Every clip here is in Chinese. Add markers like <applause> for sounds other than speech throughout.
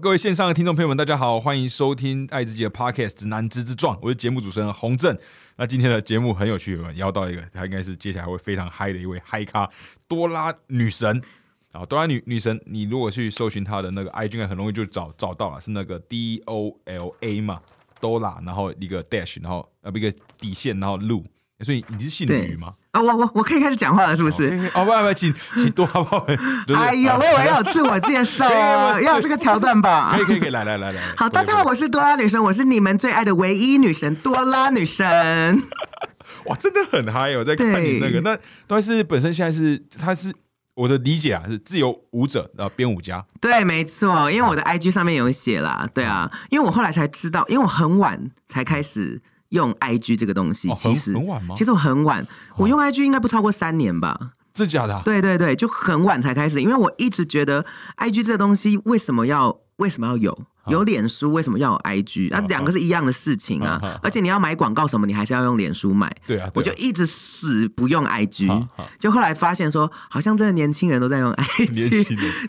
各位线上的听众朋友们，大家好，欢迎收听爱自己的 Podcast《直男之之壮》，我是节目主持人洪正。那今天的节目很有趣，邀到一个，他应该是接下来会非常嗨的一位嗨咖——多拉女神。啊，多拉女女神，你如果去搜寻她的那个 IG，很容易就找找到了，是那个 D O L A 嘛，多拉，然后一个 dash，然后呃一个底线，然后路。所以你是姓吕吗？啊，我我我可以开始讲话了，是不是？哦，不不不，请请多好不好？哎呀，我以为要自我介绍，<laughs> 要有这个桥段吧？可以可以可以，来来来来。好，大家好，我是多拉女神，我是你们最爱的唯一女神多拉女神。<laughs> 哇，真的很嗨！我在看你那个，那但是本身现在是他是我的理解啊，是自由舞者啊，编舞家。对，没错，因为我的 IG 上面有写啦，对啊，因为我后来才知道，因为我很晚才开始。用 I G 这个东西，其实很晚吗？其实我很晚，我用 I G 应该不超过三年吧？是假的？对对对，就很晚才开始，因为我一直觉得 I G 这个东西为什么要为什么要有？有脸书为什么要有 I G？那两个是一样的事情啊！而且你要买广告什么，你还是要用脸书买。对啊，我就一直死不用 I G，就后来发现说，好像真的年轻人都在用 <laughs> I G。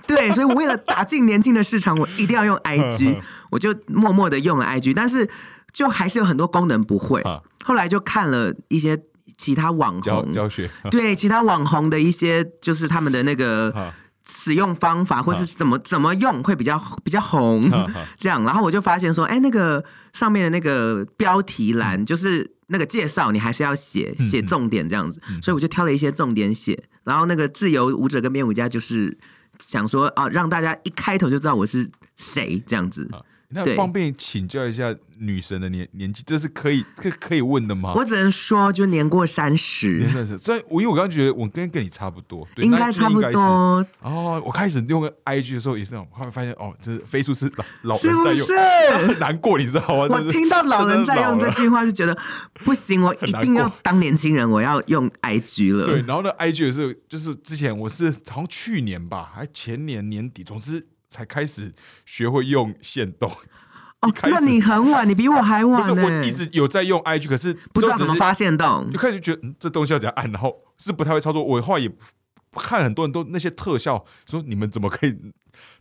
对，所以我为了打进年轻的市场，我一定要用 I G，<laughs> 我就默默的用了 I G，但是。就还是有很多功能不会，后来就看了一些其他网红。教学，<laughs> 对其他网红的一些就是他们的那个使用方法，或是怎么怎么用会比较比较红这样，然后我就发现说，哎，那个上面的那个标题栏就是那个介绍，你还是要写写重点这样子，所以我就挑了一些重点写，然后那个自由舞者跟编舞家就是想说啊，让大家一开头就知道我是谁这样子。那方便请教一下女神的年年纪，这是可以可可以问的吗？我只能说，就年过三十。年三十，所以我因为我刚刚觉得我跟跟你差不多，应该差不多。哦，我开始用个 IG 的时候也是那种，后来发现哦，这是飞速是老老人在用，很难过，你知道吗？我听到老人在用这句话，是觉得不行，我一定要当年轻人，我要用 IG 了。对，然后呢，IG 也是，就是之前我是好像去年吧，还前年年底，总之。才开始学会用线动哦，那你很晚，你比我还晚不是。我一直有在用 IG，可是不知道怎么发现动，就开始觉得嗯，这东西要怎样按，然后是不太会操作。我后来也看很多人都那些特效，说你们怎么可以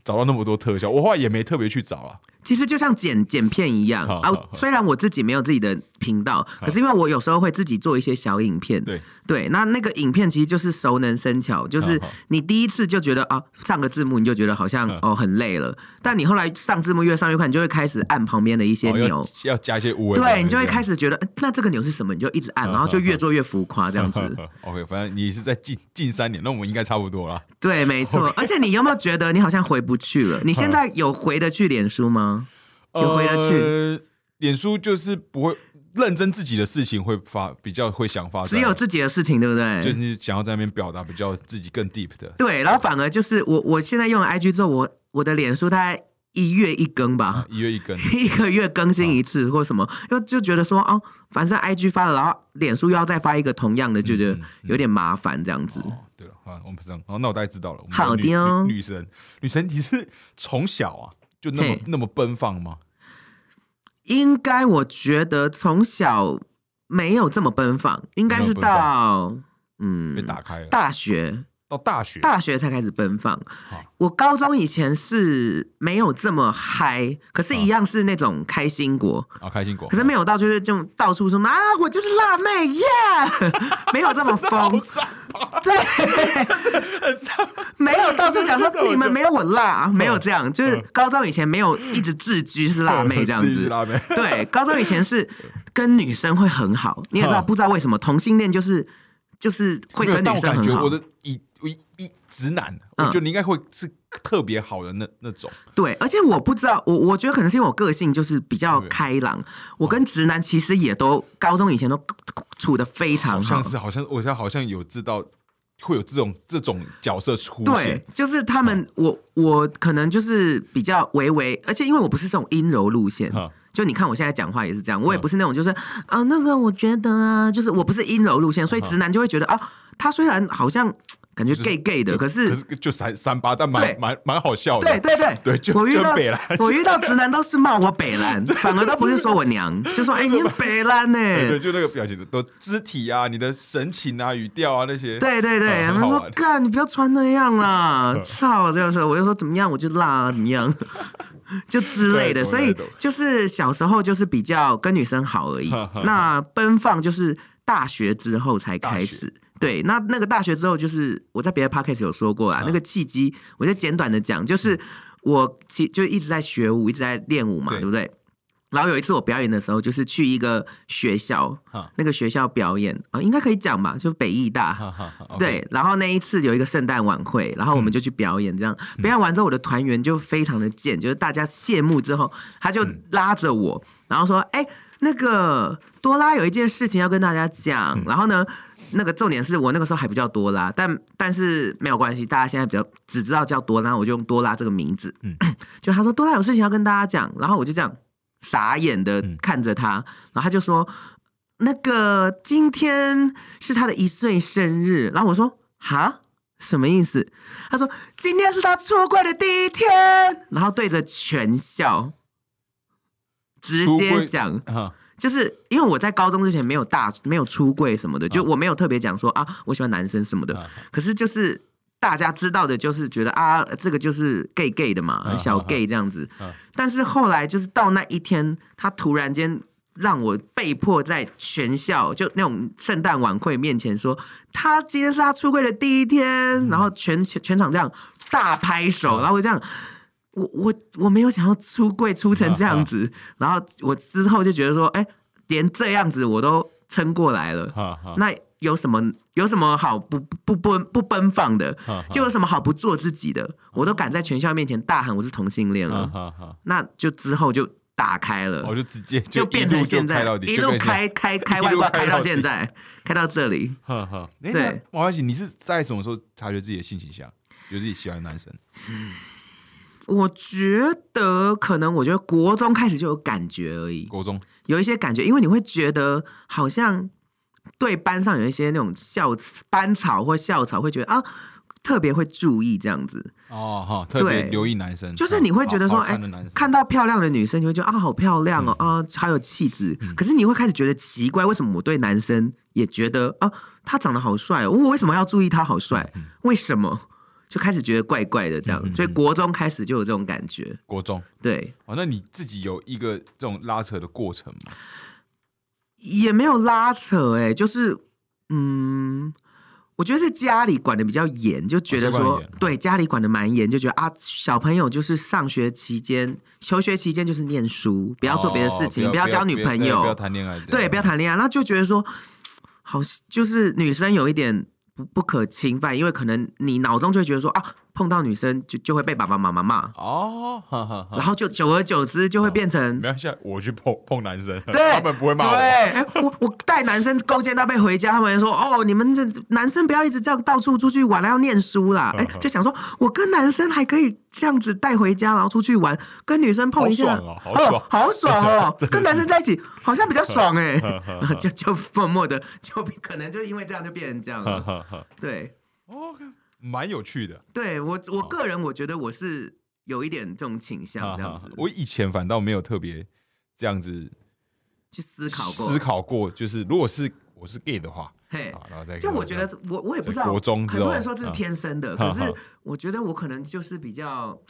找到那么多特效？我后来也没特别去找啊。其实就像剪剪片一样啊，虽然我自己没有自己的频道，可是因为我有时候会自己做一些小影片，对。对，那那个影片其实就是熟能生巧，就是你第一次就觉得啊，上个字幕你就觉得好像哦很累了，但你后来上字幕越上越快，你就会开始按旁边的一些钮，要加一些无对你就会开始觉得那这个钮是什么，你就一直按，然后就越做越浮夸这样子。<laughs> OK，反正你是在近近三年，那我们应该差不多了。对，没错。而且你有没有觉得你好像回不去了？你现在有回得去脸书吗？有回得去？脸书就是不会。认真自己的事情会发比较会想发，只有自己的事情，对不对？就是你想要在那边表达比较自己更 deep 的。对，然后反而就是我我现在用 IG 之后，我我的脸书大概一月一更吧，一月一更，<laughs> 一个月更新一次或什么，又就觉得说哦，反正 IG 发了，然后脸书又要再发一个同样的，就觉得有点麻烦这样子。啊，我们这样，哦，那我大概知道了。好的哦，女神，女神，你是从小啊就那么那么奔放吗？应该，我觉得从小。没有这么奔放，应该是到嗯被打开了大学。到大学，大学才开始奔放。我高中以前是没有这么嗨，可是，一样是那种开心果啊，开心果。可是没有到，就是就到处说啊，我就是辣妹耶，<laughs> 没有这么 <laughs> 疯。对，没有到处讲说你们没有我辣，没有这样。就是高中以前没有一直自居是辣妹这样子。辣妹。对，高中以前是跟女生会很好，你也知道，不知道为什么同性恋就是就是会跟女生很好。我的以一一直男，我觉得你应该会是特别好的那那种。对，而且我不知道，我我觉得可能是因为我个性就是比较开朗。我跟直男其实也都高中以前都处的非常好，像是好像我现在好像有知道会有这种这种角色出现。对，就是他们，我我可能就是比较微微，而且因为我不是这种阴柔路线，就你看我现在讲话也是这样，我也不是那种就是啊那个我觉得啊，就是我不是阴柔路线，所以直男就会觉得啊，他虽然好像。感觉 gay gay 的，可是可是就三三八，但蛮蛮蛮好笑的。对对对对，就我遇到我遇到直男都是骂我北兰，<laughs> 反而都不是说我娘，就说哎你 <laughs> 北兰呢？对，就那个表情的都肢体啊，你的神情啊，语调啊那些。对对对，他们说干你不要穿那样啦，<laughs> 操这样说，我就说怎么样我就辣啊怎么样。就之类的，所以就是小时候就是比较跟女生好而已。那奔放就是大学之后才开始。对，那那个大学之后，就是我在别的 podcast 有说过啊，嗯。那个契机，我就简短的讲，就是我其就一直在学舞，一直在练舞嘛，对。对不对？然后有一次我表演的时候，就是去一个学校，那个学校表演啊，应该可以讲吧，就北艺大。哈哈哈，OK。对，然后那一次有一个圣诞晚会，然后我们就去表演，这样、表演完之后，我的团员就非常的贱，就是大家谢幕之后，他就拉着我，然后说：“哎、那个多拉有一件事情要跟大家讲。然后呢，那个重点是我那个时候还不叫多拉，但但是没有关系，大家现在比较只知道叫多拉，我就用多拉这个名字。嗯 <coughs> 就他说多拉有事情要跟大家讲，然后我就这样傻眼的嗯看着他，然后他就说。那个今天是他的一岁生日，然后我说哈什么意思？他说今天是他出柜的第一天，然后对着全校直接讲，哈就是因为我在高中之前没有大没有出柜什么的，就啊我没有特别讲说啊我喜欢男生什么的，啊可是就是大家知道的，就是觉得啊，这个就是 gay gay 的嘛，啊小啊 gay 这样子啊。但是后来就是到那一天，他突然间让我被迫在全校就那种圣诞晚会面前说，他今天是他出柜的第一天，然后全全全场这样大拍手，啊然后我这样。我我我没有想要出柜出成这样子，然后我之后就觉得说，哎、连这样子我都撑过来了，那有什么有什么好不不不不奔放的？哈就有什么好不做自己的？我都敢在全校面前大喊我是同性恋哈了，那就之后就打开了，我就直接就变成现在 <laughs> 一路开开开外挂开到现在，开到这里。<laughs> 哈哈，哎对，那王小喜，你是在什么时候察觉自己的性倾向，有自己喜欢的男生？<laughs> 我觉得可能，我觉得国中开始就有感觉而已，国中有一些感觉，因为你会觉得好像对班上有一些那种校班草或校草会觉得啊，特别会注意这样子。哦哈，特别留意男生，就是你会觉得说，哎、看到漂亮的女生，你会觉得啊，好漂亮哦，嗯啊，好有气质。可是你会开始觉得奇怪，为什么我对男生也觉得啊，他长得好帅哦，我为什么要注意他好帅？为什么？就开始觉得怪怪的这样，嗯嗯嗯所以国中开始就有这种感觉。国中对，哦，那你自己有一个这种拉扯的过程吗？也没有拉扯、哎，就是嗯。我觉得是家里管的比较严，就觉得说，对家里管的蛮严，就觉得啊，小朋友就是上学期间、求学期间就是念书，不要做别的事情，哦不要交女朋友，不要谈恋爱，对，不要谈恋爱，那就觉得说，好，就是女生有一点不可侵犯，因为可能你脑中就会觉得说啊，碰到女生就就会被爸爸妈妈骂，哦，哈哈哈然后就久而久之就会变成。没关系，我去碰碰男生，对，他们不会骂我。对，哎、我我带男生勾肩搭背回家，他们就说：“哦，你们这男生不要一直这样到处出去玩了，要念书啦。哎、就想说，我跟男生还可以这样子带回家，然后出去玩，跟女生碰一下，好爽哦好爽好爽哦 <laughs> 跟男生在一起好像比较爽哎、<laughs> 就就默默的，就可能就因为这样就变成这样哈了。对，哦，蛮有趣的。对我我个人我觉得我是有一点这种倾向，这样子。我以前反倒没有特别这样子去思考过，思考过，就是如果是我是 gay 的话，嘿。啊，然后再就我觉得我我也不知道，国中很多人说这是天生的，可是我觉得我可能就是比较，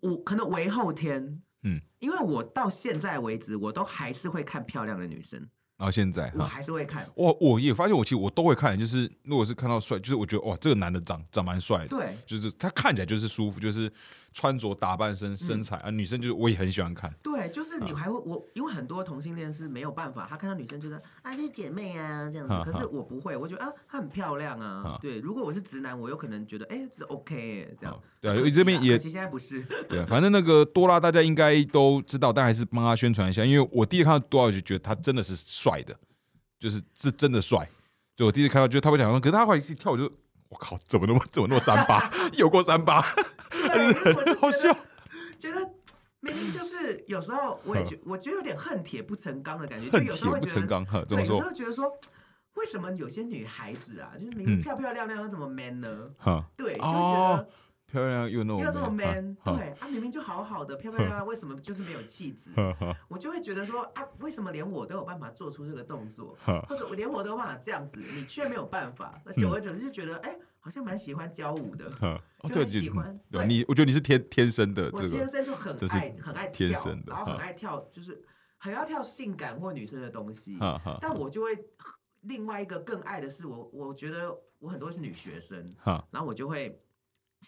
我可能为后天，嗯，因为我到现在为止，我都还是会看漂亮的女生，然后现在我哈。还是会看，我我也发现，我其实我都会看，就是如果是看到帅，就是我觉得哇，这个男的长长蛮帅的，对就是他看起来就是舒服，就是穿着打扮嗯。身身材、啊，女生就是我也很喜欢看，对，就是嗯你还会我，因为很多同性恋是没有办法，他看到女生就是啊就是姐妹啊这样子哈，可是我不会，我觉得啊她很漂亮啊哈，对，如果我是直男，我有可能觉得哎这 OK 哎这样。哦，对啊，可惜这边也其实现在不是，<laughs> 对，反正那个多拉大家应该都知道，但还是帮他宣传一下，因为我第一次看到多拉就觉得他真的是帅的，就是是真的帅。就我第一次看到，就是他会讲说，可是他后来一跳，我就我靠，怎么那么怎么那么三八，<laughs> 有过三八，对 <laughs> 我就好觉得笑。觉得明明就是有时候我也觉我觉得有点恨铁不成钢的感觉，就恨有时候会觉得有时？候觉得说。为什么有些女孩子啊，就是明嗯明漂漂亮亮，又怎么 man 呢？哈，对，就会觉哦漂亮又那种得要这么哈对啊，明明就好好的，漂漂亮亮，为什么就是没有气质？我就会觉得说啊，为什么连我都有办法做出这个动作，或者我连我都有办法这样子，你却没有办法？那久而久之就觉得，哎，好像蛮喜欢教舞的，哦，就对，很喜欢对。对你我觉得你是天天生的我，天生就很爱很爱跳然后很哈。爱跳，就是很要跳性感或女生的东西。但我就会另外一个更爱的是我，我觉得我很多是女学生，然后我就会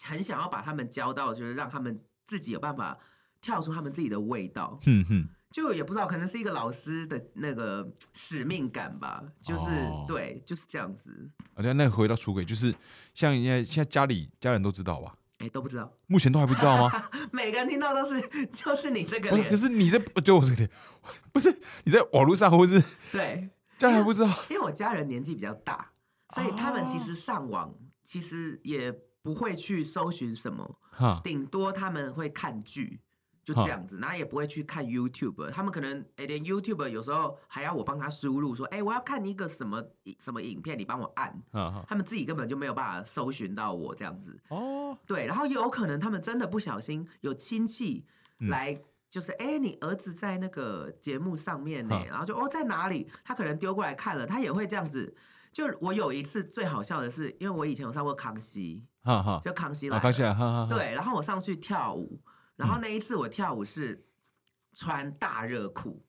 很想要把他们教到，就是让他们自己有办法跳出他们自己的味道。嗯哼，就也不知道，可能是一个老师的那个使命感吧，就是、哦对，就是这样子。而且那回到出轨，就是像现在现在家里家人都知道吧？哎，都不知道，目前都还不知道吗？<laughs> 每个人听到都是 <laughs> 就是你这个不是，可脸，是你在就我这个脸，<laughs> 不是你在网络上或是对，家人还不知道因为我家人年纪比较大，所以他们其哦实上网其实也不会去搜寻什么，哈顶多他们会看剧，就这样子，然后也不会去看 YouTube。他们可能诶连 YouTube 有时候还要我帮他输入说，哎，我要看一个什么什么影片，你帮我按。他们自己根本就没有办法搜寻到我这样子，哦，对，然后有可能他们真的不小心有亲戚嗯来，就是哎、诶你儿子在那个节目上面呢哈，然后就哦在哪里？他可能丢过来看了，他也会这样子。就我有一次最好笑的是，因为我以前有上过康熙，哈哈，就康熙来啊，了，康熙来，哈哈，哈，对，然后我上去跳舞，然后那一次我跳舞是穿大热裤，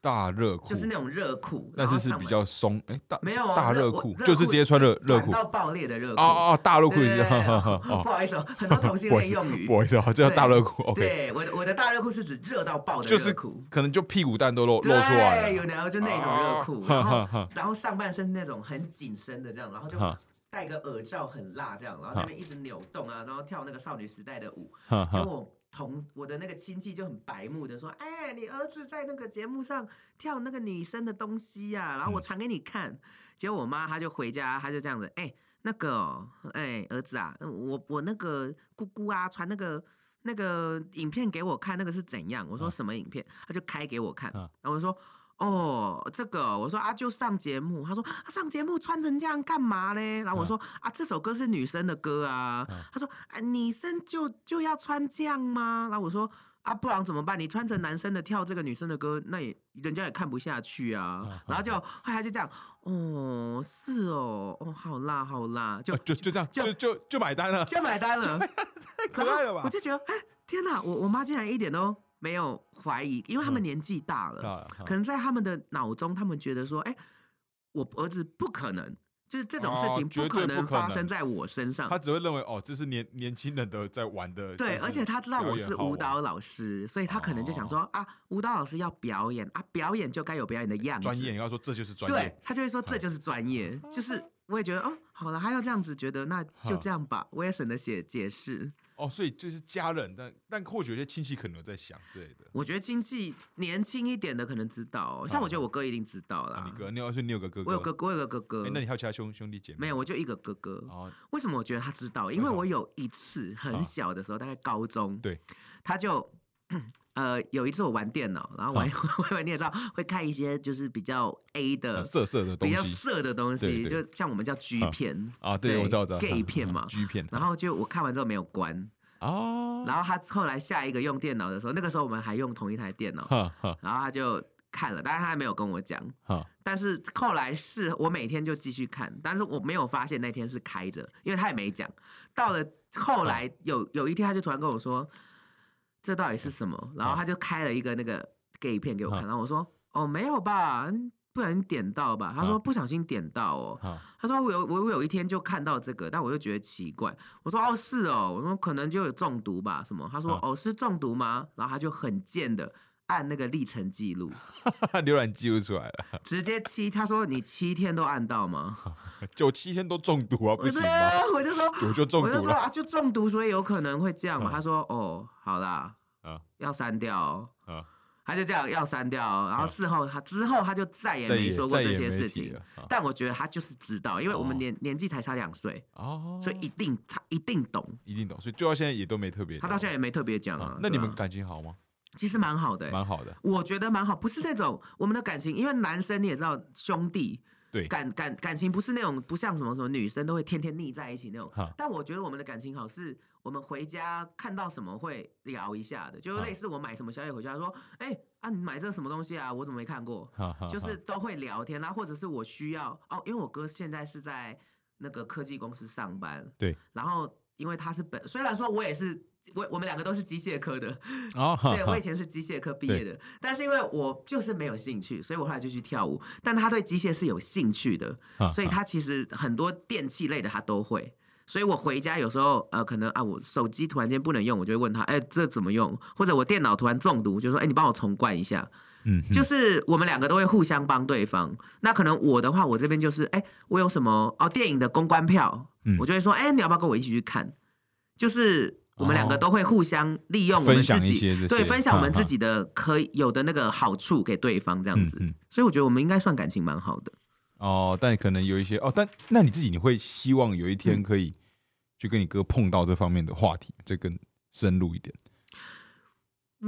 大热裤，就是那种热裤，但是是比较松，哎，大没有啊大热我裤，就是直接穿热热裤，到爆裂的热裤，哦哦，大热裤不好意思哦，很多同性恋 <laughs> 用语。不。好意思啊，这叫大热裤，OK，对，我的我的大热裤是指热到爆的就是热裤，可能就屁股蛋都露露出对来了，有然后就那种热裤，哦然后然后上半身那种很紧身的这样，然后就哈。戴个耳罩很辣这样，然后在那边一直扭动啊，然后跳那个少女时代的舞，结果我同我的那个亲戚就很白目的说，哎，你儿子在那个节目上跳那个女生的东西呀、然后我嗯传给你看。结果我妈她就回家，她就这样子，哎，那个哦，哎，儿子啊，我我那个姑姑啊，传那个。那个影片给我看，那个是怎样？我说嗯什么影片？她就开给我看，嗯然后我就说哦，这个，我说啊，就上节目。他说、啊、上节目穿成这样干嘛嘞？然后我说、啊，这首歌是女生的歌啊。嗯他说啊，女生就就要穿这样吗？然后我说啊，不然怎么办？你穿成男生的跳这个女生的歌，那也人家也看不下去啊。嗯然后就后来他就这样，哦，是哦，哦，好辣好辣，就呃就就这样，就就就就买单了，就买单了。<laughs> 太可爱了吧我？就觉得，哎，天哪！我我妈竟然一点都没有怀疑，因为他们嗯年纪大了，啊可能在他们的脑中，他们觉得说，哎，我儿子不可能，就是这种事情不可能发生在我身上。他。只会认为哦，这是年年轻人的在玩的，对，而且他知道我是舞蹈老师，所以他可能就想说、啊，舞蹈老师要表演啊，表演就该有表演的样子。专业，你要说这就是专业。对业，他就会说这就是专业，就是我也觉得哦，好了，他要这样子觉得，那就这样吧，我也省得写解释。哦，所以就是家人，但但或许有些亲戚可能有在想之类的。我觉得亲戚年轻一点的可能知道、哦，像我觉得我哥一定知道啦。啊，你哥，你要是你有个哥哥，我有哥哥，我有个哥哥哎，，那你还有其他兄兄弟姐妹？没有，我就一个哥哥。哦，为什么我觉得他知道？因为我有一次很小的时候，大概高中，对，他就。呃，有一次我玩电脑，然后玩 <laughs> 玩玩电脑会看一些就是比较 A 的呃、色色的东西比较色的东西，就像我们叫 G 啊片啊，对，我知道，我知道 gay 片嘛，G 片，然后就我看完之后没有关，哦，然后他后来下一个用电脑的时候，那个时候我们还用同一台电脑，然后他就看了，但是他还没有跟我讲。但是后来是我每天就继续看，但是我没有发现那天是开着，因为他也没讲。到了后来有有一天，他就突然跟我说：“这到底是什么？”然后他就开了一个那个 gay 片给我看，然后我说：“哦，没有吧，嗯不小心点到吧？”他说：“不小心点到哦。”，他说我有我我有一天就看到这个，但我就觉得奇怪。我说哦是哦，我说可能就有中毒吧什么？他说、啊哦是中毒吗？然后他就很贱的按那个历程记录，<laughs> 浏览记录出来了，<laughs> 直接七，他说你七天都按到吗？<laughs> 九七天都中毒啊，不行吗？我就说我就中毒了，我就说啊就中毒，所以有可能会这样嘛。嗯他说哦好啦，啊。要删掉他就这样要删掉哦，然后啊事后他之后他就再也没说过这些事情。但我觉得他就是知道，因为我们哦。年年纪才差两岁，哦，所以一定他一定懂。一定懂，所以最到现在也都没特别，他到现在也没特别讲啊啊。那你们感情好吗？其实蛮好的、欸，蛮好的，我觉得蛮好，不是那种我们的感情，因为男生你也知道，兄弟对，感感感情不是那种不像什么什么女生都会天天腻在一起那种。但我觉得我们的感情好，是我们回家看到什么会聊一下的，就是类似我买什么宵夜回家说，哎、啊你买这什么东西啊？我怎么没看过？就是都会聊天啊，或者是我需要哦，因为我哥现在是在那个科技公司上班，对，然后因为他是本，虽然说我也是。我我们两个都是机械科的，哦，<laughs> 对我以前是机械科毕业的，但是因为我就是没有兴趣，所以我后来就去跳舞。但他对机械是有兴趣的，所以他其实很多电器类的他都会。所以我回家有时候呃，可能啊，我手机突然间不能用，我就会问他，哎，这怎么用？或者我电脑突然中毒，就说，哎，你帮我重灌一下。嗯，就是我们两个都会互相帮对方。那可能我的话，我这边就是，哎，我有什么哦，电影的公关票，我就会说，哎，你要不要跟我一起去看？就是。我们两个都会互相利用我们自己，对，分享我们自己的可以有的那个好处给对方，这样子。所以我觉得我们应该算感情蛮好的。哦，但可能有一些哦，但那你自己你会希望有一天可以去跟你哥碰到这方面的话题，这更深入一点。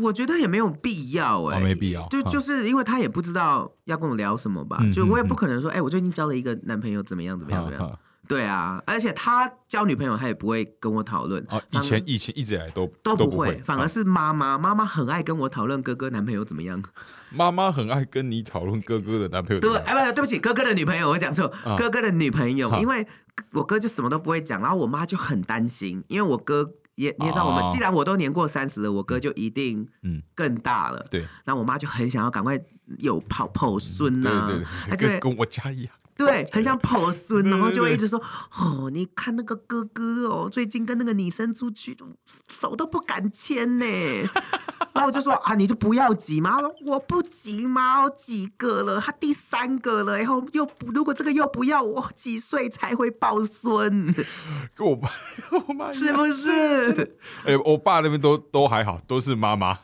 我觉得也没有必要哎，没必要，就就是因为他也不知道要跟我聊什么吧，就我也不可能说，哎，我最近交了一个男朋友，怎么样怎么样怎么样。对啊，而且他交女朋友，他也不会跟我讨论。哦，以前以前一直以来都都不会，反而是妈妈，妈妈很爱跟我讨论哥哥男朋友怎么样。妈妈很爱跟你讨论哥哥的男朋友。对，哎不，对不起，哥哥的女朋友，我讲错，哥哥的女朋友，因为我哥就什么都不会讲，然后我妈就很担心，因为我哥也你也知道，我们既然我都年过三十了，我哥就一定嗯更大了。对，那我妈就很想要赶快有跑跑孙呐，对对对，跟跟我家一样。对，很想抱孙，然后就会一直说：“哦，你看那个哥哥哦，最近跟那个女生出去，手都不敢牵呢。<laughs> ”然后我就说：“啊，你就不要急嘛。”我不急嘛，我几个了，他第三个了，然后又不，如果这个又不要，我几岁才会抱孙？跟我爸，<laughs> 我妈是不是？哎，我爸那边都都还好，都是妈妈。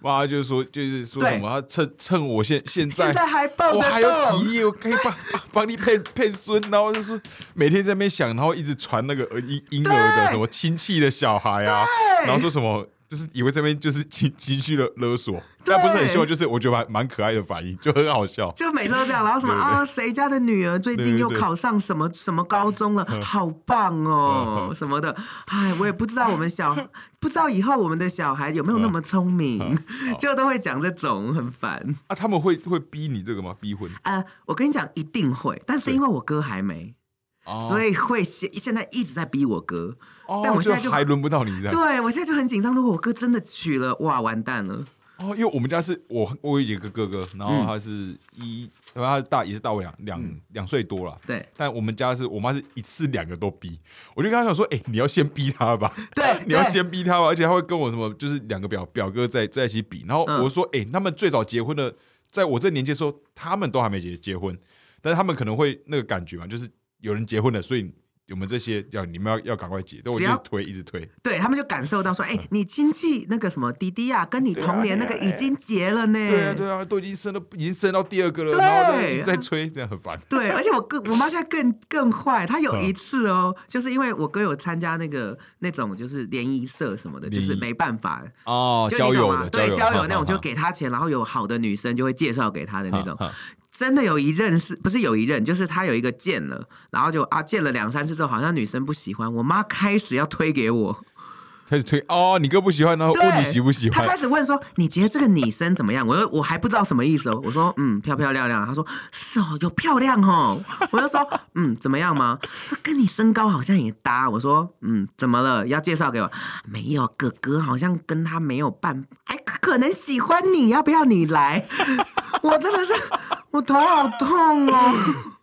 妈就是说，就是说什么？趁趁我现现在，现在还抱我还有体力，我可以帮帮你配 <laughs> 配孙，然后就是每天在那边想，然后一直传那个婴婴儿的什么亲戚的小孩啊，然后说什么。就是以为这边就是情情绪的勒索，但不是很凶，就是我觉得蛮蛮可爱的反应，就很好笑。就每次都这样，然后什么啊，谁家的女儿最近又考上什么什么高中了，<laughs> 好棒哦，什么的。哎，我也不知道我们小不知道以后我们的小孩有没有那么聪明，<laughs> 就都会讲这种很烦。啊，他们会会逼你这个吗？逼婚？呃，我跟你讲，一定会，但是因为我哥还没。所以会现现在一直在逼我哥，但我现在就还轮不到你这样。对我现在就很紧张，如果我哥真的娶了，哇，完蛋了。哦，因为我们家是我我有一个哥哥，然后他是一，然后他大也是大我两两两岁多了。对，但我们家是我妈是一次两个都逼，我就跟他讲说，哎，你要先逼他吧。<laughs> 对，你要先逼他吧，而且他会跟我什么，就是两个表表哥在在一起比，然后我说，哎，他们最早结婚的，在我这年纪的时候，他们都还没结结婚，但是他们可能会那个感觉嘛，就是。有人结婚了，所以我们这些要你们要要赶快结，但我就推一直推。对他们就感受到说，哎，你亲戚那个什么弟弟啊，跟你同年那个已经结了呢。对啊，对啊，都已经生了，已经生到第二个了，然后再催，这样很烦。对，<laughs> 而且我哥我妈现在更更坏，她有一次哦，就是因为我哥有参加那个那种就是联谊社什么的，就是没办法哦，交友的，对交友那种就给他钱，然后有好的女生就会介绍给他的那种。真的有一任是不是有一任？就是他有一个见了，然后就啊见了两三次之后，好像女生不喜欢，我妈开始要推给我。开始推哦，你哥不喜欢，然后问你喜不喜欢。他开始问说：“你觉得这个女生怎么样？”我说：“我还不知道什么意思哦。”我说：“嗯，漂漂亮亮。”他说：“是哦，有漂亮哦。”我就说：“嗯，怎么样吗？跟你身高好像也搭。”我说：“嗯，怎么了？要介绍给我？没有，哥哥好像跟他没有办，哎，可能喜欢你，要不要你来？”我真的是，我头好痛哦。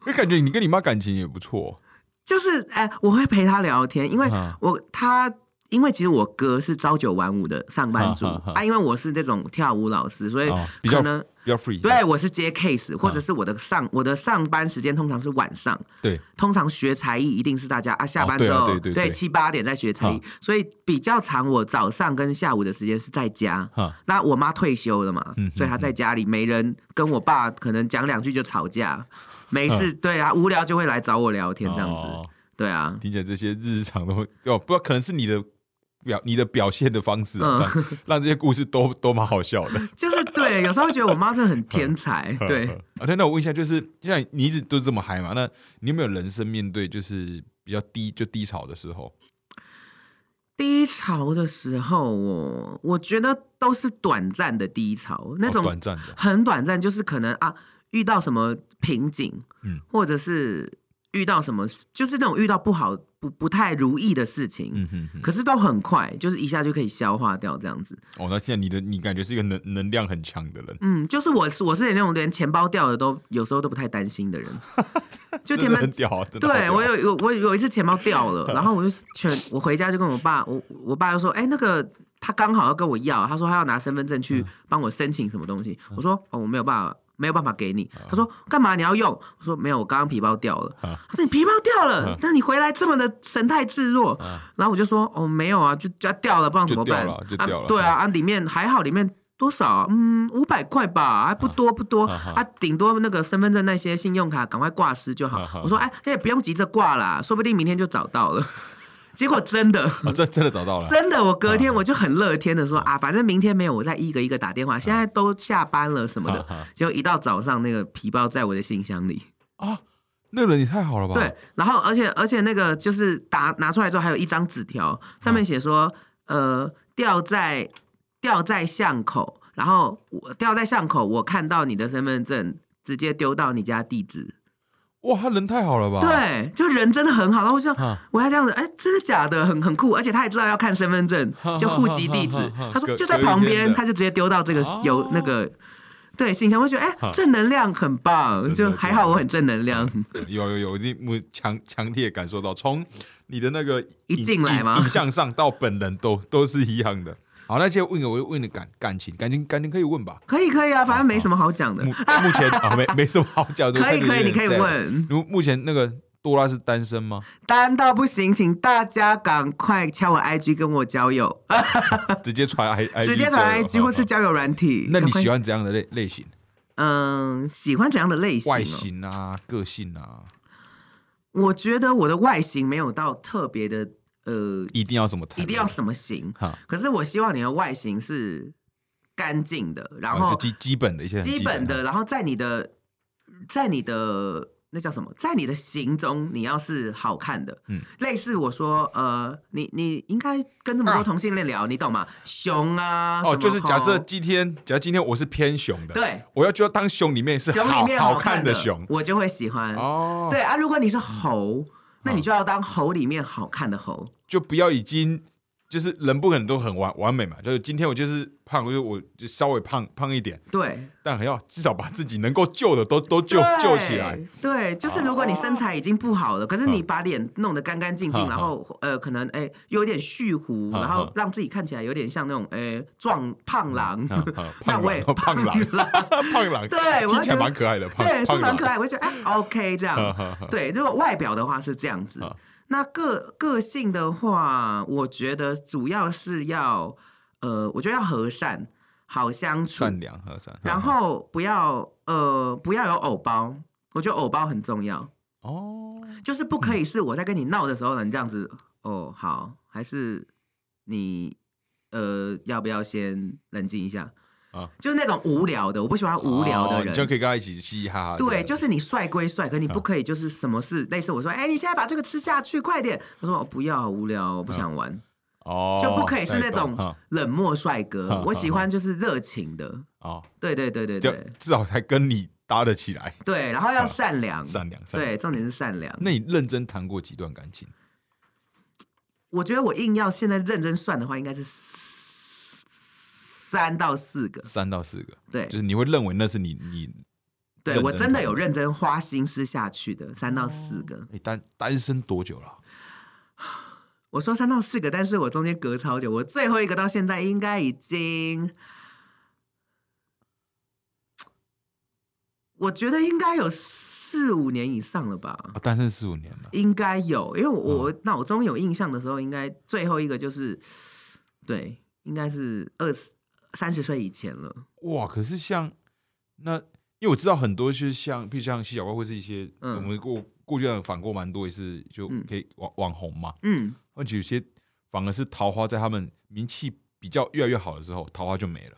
我感觉你跟你妈感情也不错。就是哎，我会陪她聊天，因为我他。因为其实我哥是朝九晚五的上班族啊，因为我是那种跳舞老师，所以可能比较 free。对，我是接 case，或者是我的上我的上班时间通常是晚上。对，通常学才艺一定是大家啊下班之后对七八点在学才艺，所以比较长。我早上跟下午的时间是在家。那我妈退休了嘛，所以她在家里没人跟我爸可能讲两句就吵架，没事 <laughs> 对啊，无聊就会来找我聊天这样子。对啊，听起来这些日常都哦，不知道可能是你的。表你的表现的方式，让让这些故事都都蛮好笑的。<laughs> 就是对，有时候会觉得我妈真的很天才。对，啊，那我问一下，就是像你一直都这么嗨嘛？那你有没有人生面对就是比较低就低潮的时候？低潮的时候，我我觉得都是短暂的低潮，那种短暂的，很短暂，就是可能啊遇到什么瓶颈，嗯，或者是。遇到什么，就是那种遇到不好、不不太如意的事情，嗯哼哼。可是都很快，就是一下就可以消化掉这样子。哦，那现在你的你感觉是一个能能量很强的人，嗯，就是我是我是那种连钱包掉了都有时候都不太担心的人，<laughs> 就真前面的很屌啊，真的好屌对我有有我有一次钱包掉了，<laughs> 然后我就全我回家就跟我爸，我我爸就说，哎、那个他刚好要跟我要，他说他要拿身份证去帮我申请什么东西，我说哦我没有办法。没有办法给你，他说干嘛你要用？我说没有，我刚刚皮包掉了。啊他说你皮包掉了啊，但是你回来这么的神态自若，啊然后我就说哦没有啊，就就掉了，不然怎么办就掉了就掉了啊？对啊，啊里面还好，里面多少啊？嗯，五百块吧，还不多不多啊啊，顶多那个身份证那些信用卡赶快挂失就好。我说哎，也不用急着挂啦，说不定明天就找到了。结果真的。<laughs> 啊，真真的找到了，真的，我隔天我就很乐天的说啊，反正明天没有，我再一个一个打电话。现在都下班了什么的，啊结果一到早上那个皮包在我的信箱里。啊，那个人也太好了吧？对，然后而且而且那个就是打拿出来之后，还有一张纸条，上面写说，呃，掉在掉在巷口，然后我掉在巷口，我看到你的身份证，直接丢到你家地址。哇，他人太好了吧？，对，就人真的很好。然后我就我要这样子，哎，真的假的？很很酷，而且他也知道要看身份证，就户籍地址他说就在旁边，他就直接丢到这个哦有那个对信箱。我觉得哎哈，正能量很棒，就还好我很正能量。有有有，我一定我强强烈感受到，从你的那个一进来吗影影像上到本人都都是一样的。好，那接着问个，我问你感感情，感情感情可以问吧？可以可以啊，反正没什么好讲的目。目前啊，<laughs> 没没什么好讲的。可以可以，你可以。问。如目前那个多拉是单身吗？单到不行，请大家赶快敲我 IG 跟我交友，<laughs> 直接传 I I 直接传 IG 或是交友软体。那你喜欢怎样的类类型？嗯喜欢怎样的类型、哦？外形啊，个性啊，我觉得我的外形没有到特别的呃，一定要什么？一定要什么型。哈，可是我希望你的外形是干净的，然后啊基基本的一些很基本的，然后在你的在你的那叫什么，在你的行中你要是好看的，嗯类似我说呃，你你应该跟这么多啊同性恋聊，你懂吗？熊啊，哦，就是假设今天，假设今天我是偏熊的，对我要就要当熊里面是熊里面好看的熊我就会喜欢。哦，对啊，如果你是猴，那你就要当猴里面好看的猴。就不要已经就是人不可能都很完完美嘛，就是今天我就是胖，就是我就稍微胖胖一点，对，但还要至少把自己能够救的都都救救起来。。对，就是如果你身材已经不好了，可是你把脸弄得干干净净，嗯然后呃，可能哎有点蓄胡，嗯然后嗯让自己看起来有点像那种哎壮胖狼。胖 <laughs> 我 <laughs> 胖狼，胖狼，<laughs> 对我听起来蛮可爱的，胖对，是蛮可，爱，我就觉得哎，OK 这嗯样。对，如果外表的话是这样子。嗯，那个个性的话，我觉得主要是要呃，我觉得要和善，好相处，善良和善，然后不要呃不要有偶包，我觉得偶包很重要，哦，就是不可以是我在跟你闹的时候呢，你这样子哦好，还是你呃要不要先冷静一下啊就是那种无聊的，我不喜欢无聊的人。哦你就可以跟他一起嘻嘻哈哈。对，就是你帅归帅，可你不可以就是什么事，类似我说，哎、你现在把这个吃下去，快点。他说、哦、不要，无聊，我不想玩，哦，就不可以是那种冷漠帅哥嗯。我喜欢就是热情的，哦，对对对对对至少还跟你搭得起来，对，然后要嗯善良，善良善良。对，重点是善良。那你认真谈过几段感情？我觉得我硬要现在认真算的话，应该是三到四个。三到四个，对就是你会认为那是你你对，我真的有认真花心思下去的，三到四个。你单单身多久了？<sighs> 我说三到四个，但是我中间隔超久，我最后一个到现在应该已经，我觉得应该有四五年以上了吧，啊，单身四五年了。应该有，因为我嗯我脑中有印象的时候，应该最后一个就是，对，应该是二十三十岁以前了。哇，可是像那，因为我知道很多就是像，譬如像西小怪或是一些，嗯我们过过去反过蛮多也是就嗯可以网网红嘛，嗯，而且有些反而是桃花在他们名气比较越来越好的时候，桃花就没了。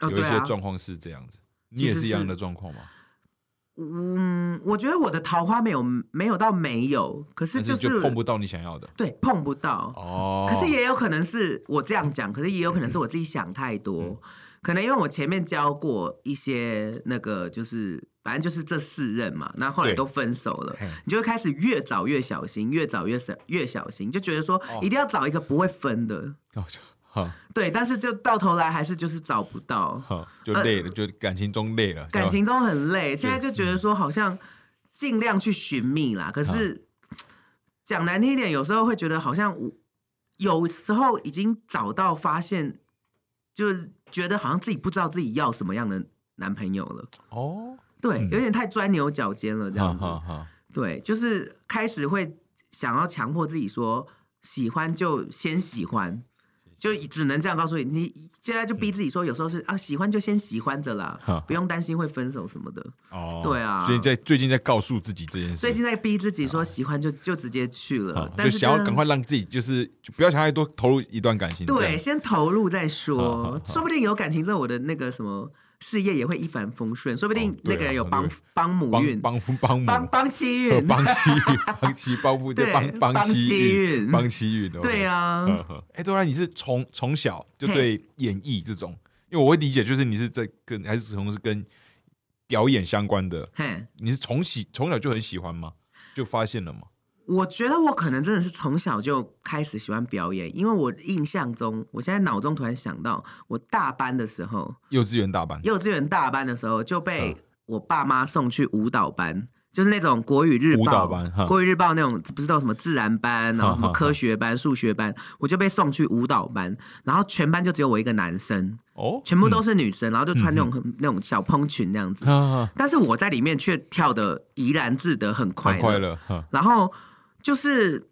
哦，有一些状况是这样子，你也是一样的状况吗？嗯，我觉得我的桃花没有没有到没有，可是就是就碰不到你想要的对碰不到。哦。可是也有可能是我这样讲，可是也有可能是我自己想太多。嗯 <laughs> 可能因为我前面教过一些那个，就是反正就是这四任嘛，那后来都分手了，你就会开始越找越小心，越找越小越小心，就觉得说一定要找一个不会分的。对，但是就到头来还是就是找不到，就累了，就感情中累了，感情中很累。现在就觉得说好像尽量去寻觅啦，可是讲难听一点，有时候会觉得好像我有时候已经找到，发现就是觉得好像自己不知道自己要什么样的男朋友了。哦，对，有点太钻牛角尖了，这样子。对，就是开始会想要强迫自己说，喜欢就先喜欢。就只能这样告诉你，你现在就逼自己说，有时候是啊，喜欢就先喜欢的啦，不用担心会分手什么的。哦，对啊，所以在最近在告诉自己这件事，最近在逼自己说喜欢就就直接去了，就想要赶快让自己就是不要想太多，投入一段感情。对，先投入再说，说不定有感情之后，我的那个什么。事业也会一帆风顺，说不定那个人有帮帮母运，帮帮母帮帮妻运，帮妻帮妻帮夫对帮帮妻运，帮妻运对啊。哎，多然你是从从小就对演艺这种，因为我会理解，就是你是在跟还是从是跟表演相关的，你是从喜从小就很喜欢吗？就发现了吗？我觉得我可能真的是从小就开始喜欢表演，因为我印象中，我现在脑中突然想到，我大班的时候，幼稚园大班，幼稚园大班的时候就被我爸妈送去舞蹈班，就是那种国语日报班，国语日报那种不知道什么自然班，然后什么科学班、数学班，我就被送去舞蹈班，然后全班就只有我一个男生，哦，全部都是女生，然后就穿那种那种小蓬裙那样子，但是我在里面却跳的怡然自得，很快乐，然后。就是，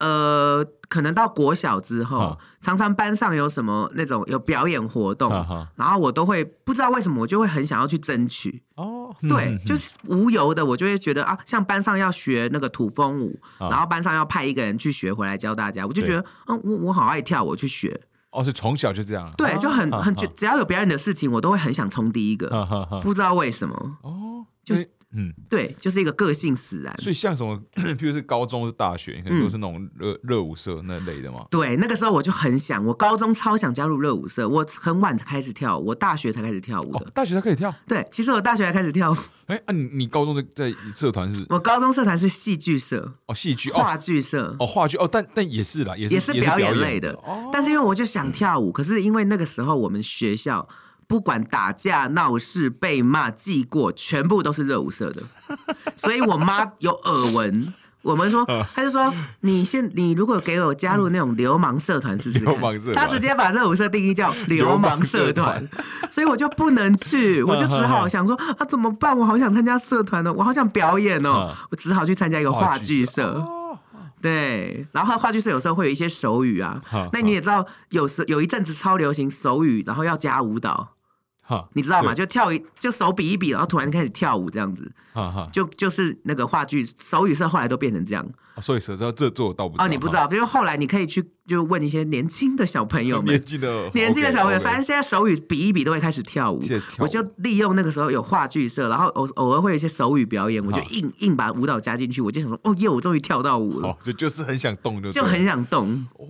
呃，可能到国小之后，常常班上有什么那种有表演活动，然后我都会不知道为什么，我就会很想要去争取。哦，对，就是无由的，我就会觉得啊，像班上要学那个土风舞，然后班上要派一个人去学回来教大家，我就觉得，嗯，我我好爱跳，我去学。哦，是从小就这样。对，就很很就只要有表演的事情，我都会很想冲第一个，不知道为什么。哦，就是。嗯，对，就是一个个性使然。所以像什么，<clears throat> 譬如是高中是大学，可能都是那种热热舞社那类的嘛。对，那个时候我就很想，我高中超想加入热舞社，我很晚才开始跳舞，我大学才开始跳舞的。大学才可以跳？对，其实我大学才开始跳。<laughs> 哎，啊，你你高中的在社团是？我高中社团是戏剧社。哦，戏剧，话剧社。哦，话剧，哦，但但也是啦，也是也是表演类的。哦。但是因为我就想跳舞，可是因为那个时候我们学校。不管打架闹事、被骂、记过，全部都是热舞社的，<laughs> 所以我妈有耳闻。我们说，她就说，你现你如果给我加入那种流氓社团试试看，她直接把热舞社定义叫流氓社团，所以我就不能去，我就只好想说啊，怎么办？我好想参加社团呢，我好想表演哦，我只好去参加一个话剧社。对，然后话剧社有时候会有一些手语啊，那你也知道，有时有一阵子超流行手语，然后要加舞蹈。你知道吗？就跳一，就手比一比，然后突然开始跳舞这样子。就就是那个话剧手语社后来都变成这样。所以说这这做到不？哦，你不知道，因为后来你可以去就问一些年轻的小朋友们，年轻的年轻的小朋友，反正现在手语比一比都会开始跳舞。我就利用那个时候有话剧社，然后偶偶尔会有一些手语表演，我就硬硬把舞蹈加进去。我就想说，哦耶，我终于跳到舞了。就就是很想动，就很想动哦。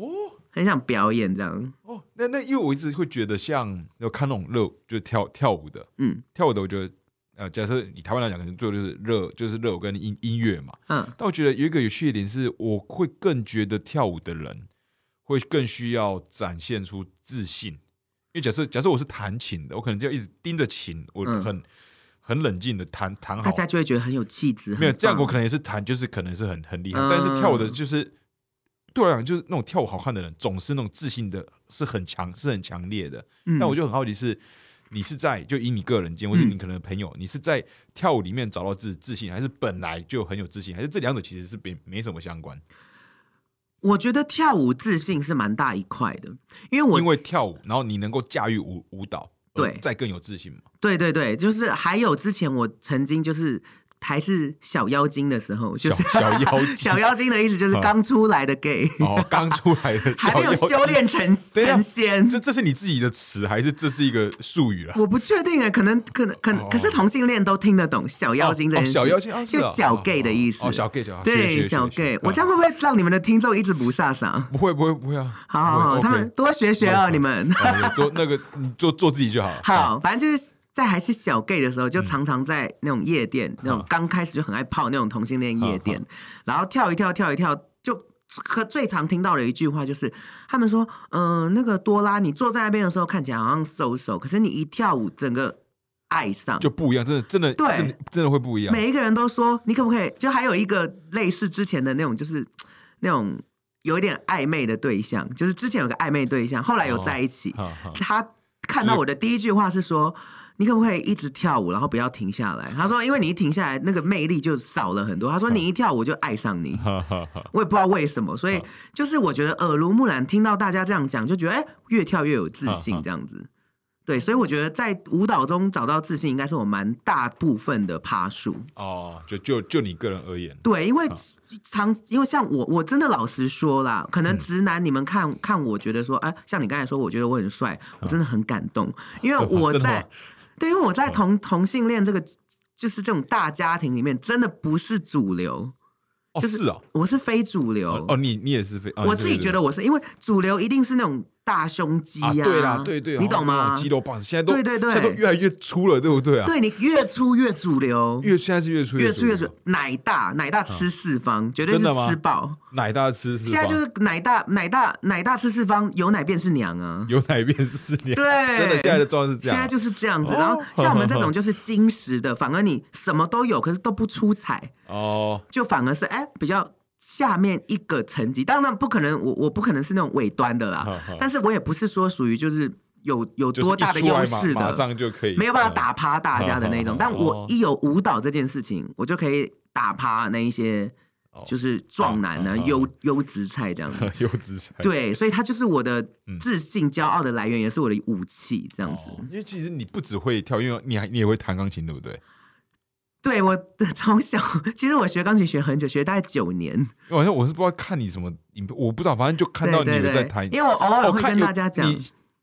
很想表演这样。哦，那那因为我一直会觉得像要看那种热，就是跳跳舞的，嗯，跳舞的，我觉得呃，假设以台湾来讲，可能做就是热，就是热舞跟音音乐嘛，嗯，但我觉得有一个有趣的点是，我会更觉得跳舞的人会更需要展现出自信，因为假设假设我是弹琴的，我可能就要一直盯着琴，我很很冷静的弹弹好，大家就会觉得很有气质，没有这样，我可能也是弹，就是可能是很很厉害，但是跳舞的就是。对我来讲，就是那种跳舞好看的人，总是那种自信的，是很强，是很强烈的。但我就很好奇，是你是在就以你个人见，或者你可能朋友，你是在跳舞里面找到自自信，还是本来就很有自信，还是这两者其实是没没什么相关？我觉得跳舞自信是蛮大一块的，因为我因为跳舞，然后你能够驾驭舞舞蹈，对，再更有自信嘛。对对对，就是还有之前我曾经就是。还是小妖精的时候，就是小小妖精 <laughs> 小妖精的意思就是刚出来的 gay，哦，刚出来的 <laughs> 还没有修炼成 <laughs> 成仙。这这是你自己的词，还是这是一个术语啊？我不确定啊，可能可能可能，哦可是同性恋都听得懂小妖精这件事，哦小妖精哦就小 gay 的意思。哦，小 gay 小对小 gay，我这样会不会让你们的听众一直不飒飒？不会不会不会啊，好好好，他们多学学哦，哦你们。哦多那个你做做自己就好。好，反正就是在还是小 gay 的时候，就常常在那种夜店，那种刚开始就很爱泡那种同性恋夜店，然后跳一跳跳一跳，就可最常听到的一句话就是，他们说，嗯、那个多拉，你坐在那边的时候看起来好像瘦瘦，可是你一跳舞，整个爱上。就不一样，真的真的对真的真的会不一样。每一个人都说，你可不可以？就还有一个类似之前的那种，就是那种有一点暧昧的对象，就是之前有个暧昧对象，后来有在一起。他看到我的第一句话是说：“你可不可以一直跳舞，然后不要停下来？”他说：“因为你一停下来，那个魅力就少了很多。”他说：“你一跳舞就爱上你。<laughs> ”我也不知道为什么，所以就是我觉得耳濡目染，听到大家这样讲，就觉得哎、越跳越有自信 <laughs> 这样子。对，所以我觉得在舞蹈中找到自信，应该是我蛮大部分的趴数。哦，就就就你个人而言，对，因为常因为像我，我真的老实说啦，可嗯能直男你们看、看我觉得说，哎、像你刚才说，我觉得我很帅，我真的很感动，因为我 <laughs> 在对，因为我在同同性恋这个就是这种大家庭里面，真的不是主流，哦就是啊我是非主流。哦哦，你你也是非，哦我自己觉得我是，因为主流一定是那种大胸肌啊，呀、对啦，对对，你懂吗？肌肉棒子现在都对对对。现在都越来越粗了，对不对啊？对你越粗越主流，越现在是越粗粗越粗越主，奶大奶大吃四方，绝对是吃饱。奶大吃四方？现在就是奶大奶大奶大吃四方，有奶便是娘啊。有奶便是娘，对。真的现在的状况是这样，现在就是这样子，哦然后像我们这种就是精实的，反而你什么都有，可是都不出彩，哦，就反而是哎、比较下面一个层级。当然不可能，我我不可能是那种尾端的啦，但是我也不是说属于就是有有多大的优势马马的，上就可以，没有办法打趴大家的那种。哦但我一有舞蹈这件事情，我就可以打趴那一些哦就是壮男呢优优质菜这样子。<laughs> 优质菜，对，所以他就是我的嗯自信、骄傲的来源，也是我的武器，这样子。哦因为其实你不只会跳，因为你还你也会弹钢琴，对不对？对我 <laughs> 从小，其实我学钢琴学很久，学大概九年。好像我是不知道看你什么影片，我不知道，反正就看到你有在弹，因为我偶尔会跟大家讲，你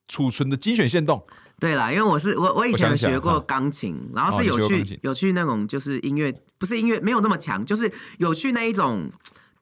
储存的精选线动，对啦，因为我是我我以前有学过钢琴，然后哦是有去、有去那种就是音乐，不是音乐没有那么强，就是有去那一种。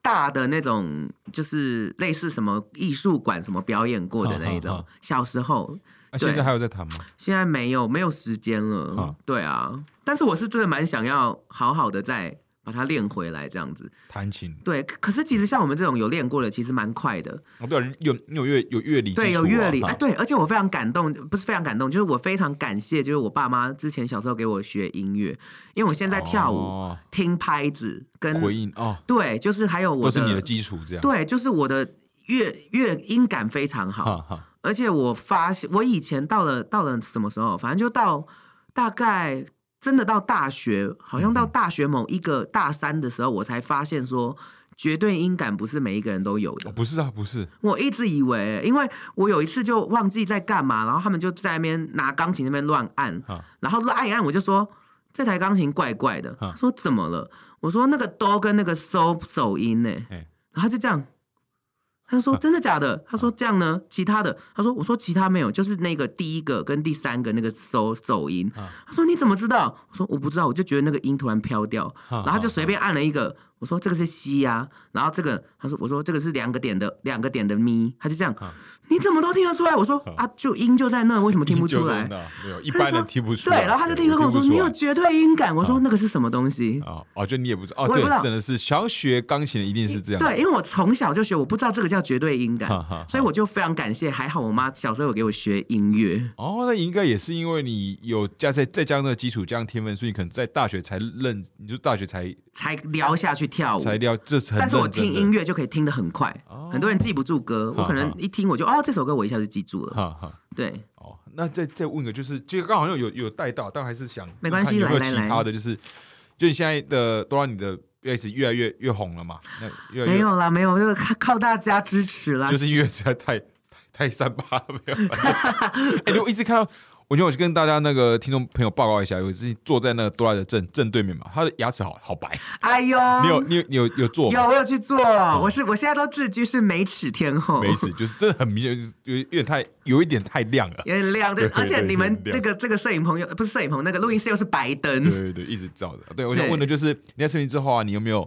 大的那种就是类似什么艺术馆什么表演过的那一种小时候啊，现在还有在弹吗？现在没有没有时间了哈，对啊，但是我是真的蛮想要好好的再把它练回来这样子，弹琴，对，可可是其实像我们这种有练过的，其实蛮快的，哦，对啊，有你有乐有乐理对，有乐理，哈。哎，对，而且我非常感动，不是非常感动，就是我非常感谢，就是我爸妈之前小时候给我学音乐，因为我现在跳舞、哦听拍子跟回应哦，对，就是还有我都是你的基础，这样，对，就是我的乐乐音感非常好，哈哈，而且我发现我以前到了到了什么时候，反正就到大概真的到大学，好像到大学某一个大三的时候，我才发现说。绝对音感不是每一个人都有的哦，，不是啊，不是，我一直以为，因为我有一次就忘记在干嘛，然后他们就在那边拿钢琴那边乱按，哈然后乱按一按，我就说这台钢琴怪怪的，啊说怎么了？我说那个哆跟那个嗦走音呢，哎然后就这样。他说：“真的假的？”他说：“这样呢？其他的？”他说：“我说其他没有，就是那个第一个跟第三个那个收走音。啊他说：“你怎么知道？”我说：“我不知道，我就觉得那个音突然飘掉，然后就随便按了一个。我说这个是西呀、然后这个他说我说这个是两个点的两个点的咪，他就这样啊，你怎么都听得出来？我说啊，就音就在那，为什么听不出来？没有，一般人听不出来对，然后他就立刻跟我说你有绝对音感。我说那个是什么东西？哦哦，就你也不知道哦，对，真的是小学钢琴的一定是这样，对，因为我从小就学，我不知道这个叫绝对音感所以我就非常感谢，还好我妈小时候有给我学音乐。哦，那应该也是因为你有加在再加上那个基础，加上天分，所以你可能在大学才认，你就大学才才聊下去跳舞，才聊，这很但是我听音乐就可以听得很快，哦很多人记不住歌，我可能一听我就哦这首歌我一下就记住了。哈哈。对，哦，那再再问个，就是这个刚好像有有带到，但还是想没关系看有没有来来其他的，就是就你现在的都让你的 S 越来越越红了嘛？那越来越没有啦，没有，就是靠靠大家支持啦。就是因为实在太太太三八了，没有。<laughs> 哎、如果一直看到，我我觉得我去跟大家那个听众朋友报告一下，我自己坐在那个多拉的正正对面嘛，他的牙齿好好白。哎呦，你有你有你有有做？有，我有去做。我是我现在都自居是美齿天后。美齿就是真的很明显，就是有有点太有一点太亮了，有点亮。对，而且你们这个这个摄影朋友不是摄影棚，那个录音室又是白灯。对对对，一直照着。对，我想问的就是你在成名之后啊，你有没有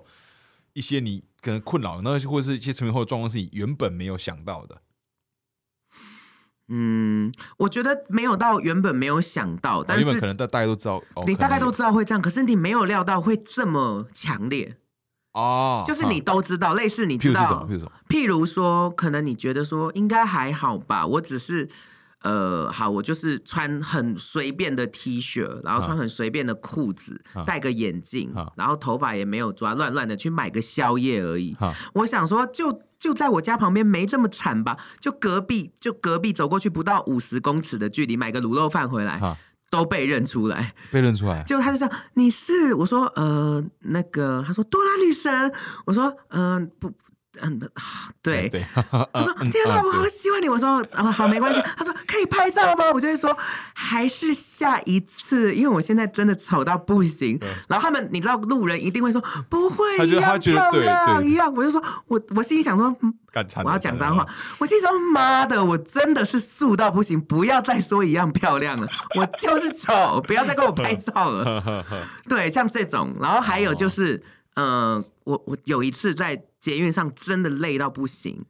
一些你可能困扰，那或者是一些成名后的状况是你原本没有想到的？嗯，我觉得没有到原本没有想到，但是可能大大家都知道，你大概都知道会这样，可是你没有料到会这么强烈哦。就是你都知道，类似你知道，譬如说，譬如说，可能你觉得说应该还好吧，我只是。呃，好，我就是穿很随便的 T 恤，然后穿很随便的裤子，戴个眼镜，然后头发也没有抓，乱乱的去买个宵夜而已。我想说，就就在我家旁边，没这么惨吧？就隔壁，就隔壁走过去不到五十公尺的距离，买个卤肉饭回来，都被认出来，被认出来。就他就说你是，我说呃那个，他说多拉女神，我说嗯不。嗯，对，他 <laughs> 说天哪，我好喜欢你。我说啊，好，没关系。他说可以拍照吗？我就会说还是下一次，因为我现在真的丑到不行。然后他们，你知道，路人一定会说不会一样漂亮一样。我就说我我心里想说，我要讲脏话。我心里说妈的，我真的是素到不行，不要再说一样漂亮了，我就是丑，不要再给我拍照了。对，像这种，然后还有就是，嗯，我我有一次在。捷运上真的累到不行，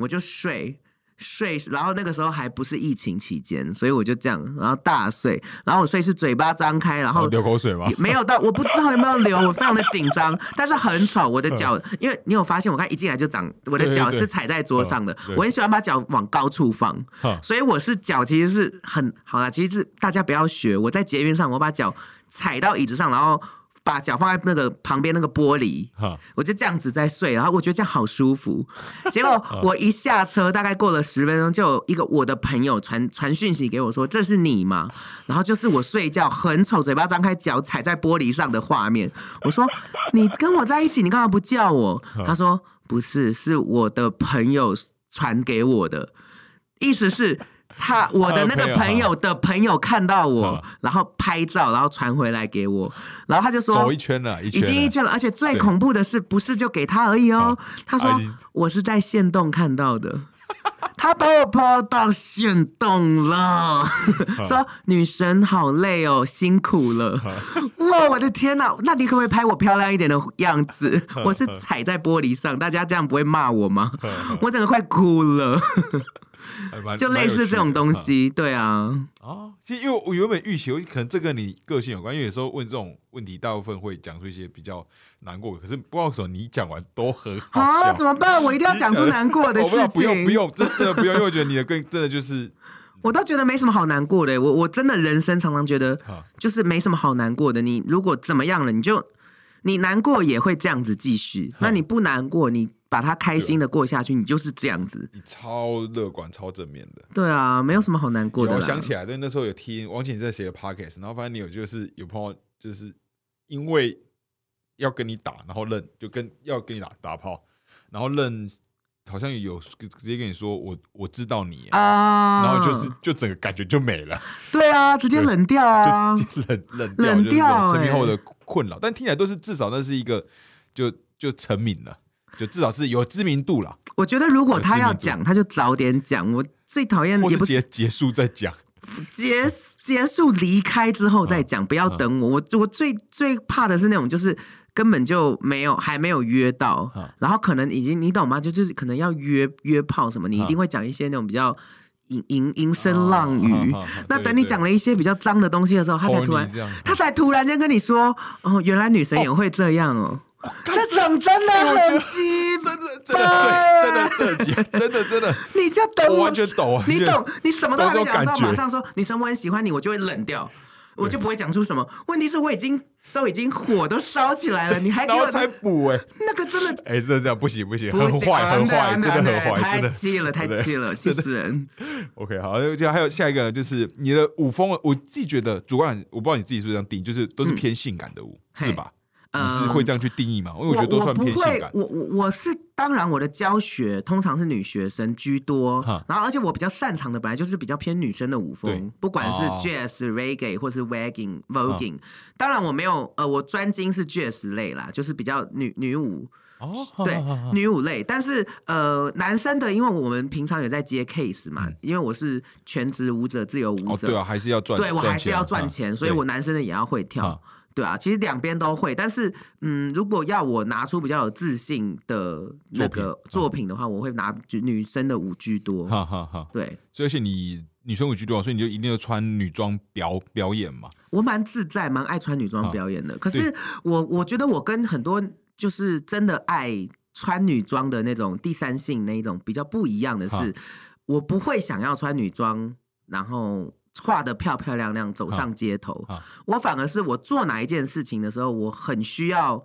我就睡睡，然后那个时候还不是疫情期间，所以我就这样，然后大睡，然后我睡是嘴巴张开，然后流口水吗？没有到，我不知道有没有流，我非常的紧张，<laughs> 但是很丑，我的脚，因为你有发现，我刚一进来就长，我的脚是踩在桌上的，我很喜欢把脚往高处放，所以我是脚其实是很好啦，其实是大家不要学，我在捷运上我把脚踩到椅子上，然后。把脚放在那个旁边那个玻璃，我就这样子在睡，然后我觉得这样好舒服。结果 <laughs> 我一下车，大概过了十分钟，就有一个我的朋友传传讯息给我说：“这是你吗？”然后就是我睡觉很丑，嘴巴张开，脚踩在玻璃上的画面。我说：“你跟我在一起，你干嘛不叫我？”他说：“不是，是我的朋友传给我的，意思是。”他我的那个朋友的朋友看到我，然后拍照，然后传回来给我，然后他就说走一圈了，已经一圈了，而且最恐怖的是，不是就给他而已哦。他说我是在线洞看到的，<laughs> 他把我抛到线洞了，说女神好累哦，辛苦了。哇，我的天哪！那你可不可以拍我漂亮一点的样子？我是踩在玻璃上，大家这样不会骂我吗？我整个快哭了。就类似这种东西，对啊。哦，其实因为我原本预期，可能这跟你个性有关。因为有时候问这种问题，大部分会讲出一些比较难过。可是不知道为什么你讲完都很好啊，怎么办？我一定要讲出难过的事情。不用不用，真真的不用，因为我觉得你的更真的就是，我倒觉得没什么好难过的。我我真的人生常常觉得，就是没什么好难过的。你如果怎么样了，你就你难过也会这样子继续。那你不难过，你。把它开心的过下去，你就是这样子。你超乐观、超正面的。对啊，没有什么好难过的。我想起来，对，那时候有听王姐在写的 podcast，然后发现你有就是有朋友就是因为要跟你打，然后认就跟要跟你打打炮，然后认好像有直接跟你说我我知道你啊，然后就是就整个感觉就没了。对啊，直接冷掉啊，直接冷冷冷掉。成名后的困扰，但听起来都是至少那是一个就就成名了。就至少是有知名度了。我觉得如果他要讲，他就早点讲。我最讨厌也不结结束再讲，结结束离开之后再讲，不要等我。我我最最怕的是那种，就是根本就没有还没有约到，然后可能已经你懂吗？就就是可能要约约炮什么，你一定会讲一些那种比较淫淫淫声浪语。那等你讲了一些比较脏的东西的时候，他才突然他才突然间跟你说：“哦，原来女神也会这样哦。” <laughs> 这种真的很鸡，真的真的真的真的真的真的，<laughs> 你就等我完全懂啊！你懂，你什么都没讲，马上说女生我很喜欢你，我就会冷掉，我就不会讲出什么。问题是我已经都已经火都烧起来了，你还给我才补哎，那个真的哎，这这样不行不行，很坏很坏，真的很坏，太气了太气了，<laughs> 气死人。OK，好，就还有下一个呢，就是你的舞风，我自己觉得主观，我不知道你自己是不是这样定，就是都是偏性感的舞，是吧？你是会这样去定义吗？因为我觉得都算偏性感。我我我是当然，我的教学通常是女学生居多，然后而且我比较擅长的本来就是比较偏女生的舞风，不管是 jazz、reggae 或是 wagging、voguing。当然我没有呃，我专精是 jazz 类啦，就是比较女女舞哦，对女舞类。但是呃，男生的，因为我们平常有在接 case 嘛，因为我是全职舞者、自由舞者，对啊，还是要赚，对我还是要赚钱，所以我男生的也要会跳。对啊，其实两边都会，但是嗯，如果要我拿出比较有自信的那个作品的话，我会拿女生的舞居多。哈哈哈。对，所以而且你女生舞居多，所以你就一定要穿女装表表演嘛。我蛮自在，蛮爱穿女装表演的。可是我我觉得我跟很多就是真的爱穿女装的那种第三性那一种比较不一样的是，我不会想要穿女装，然后。画的漂漂亮亮，走上街头。我反而是我做哪一件事情的时候，我很需要，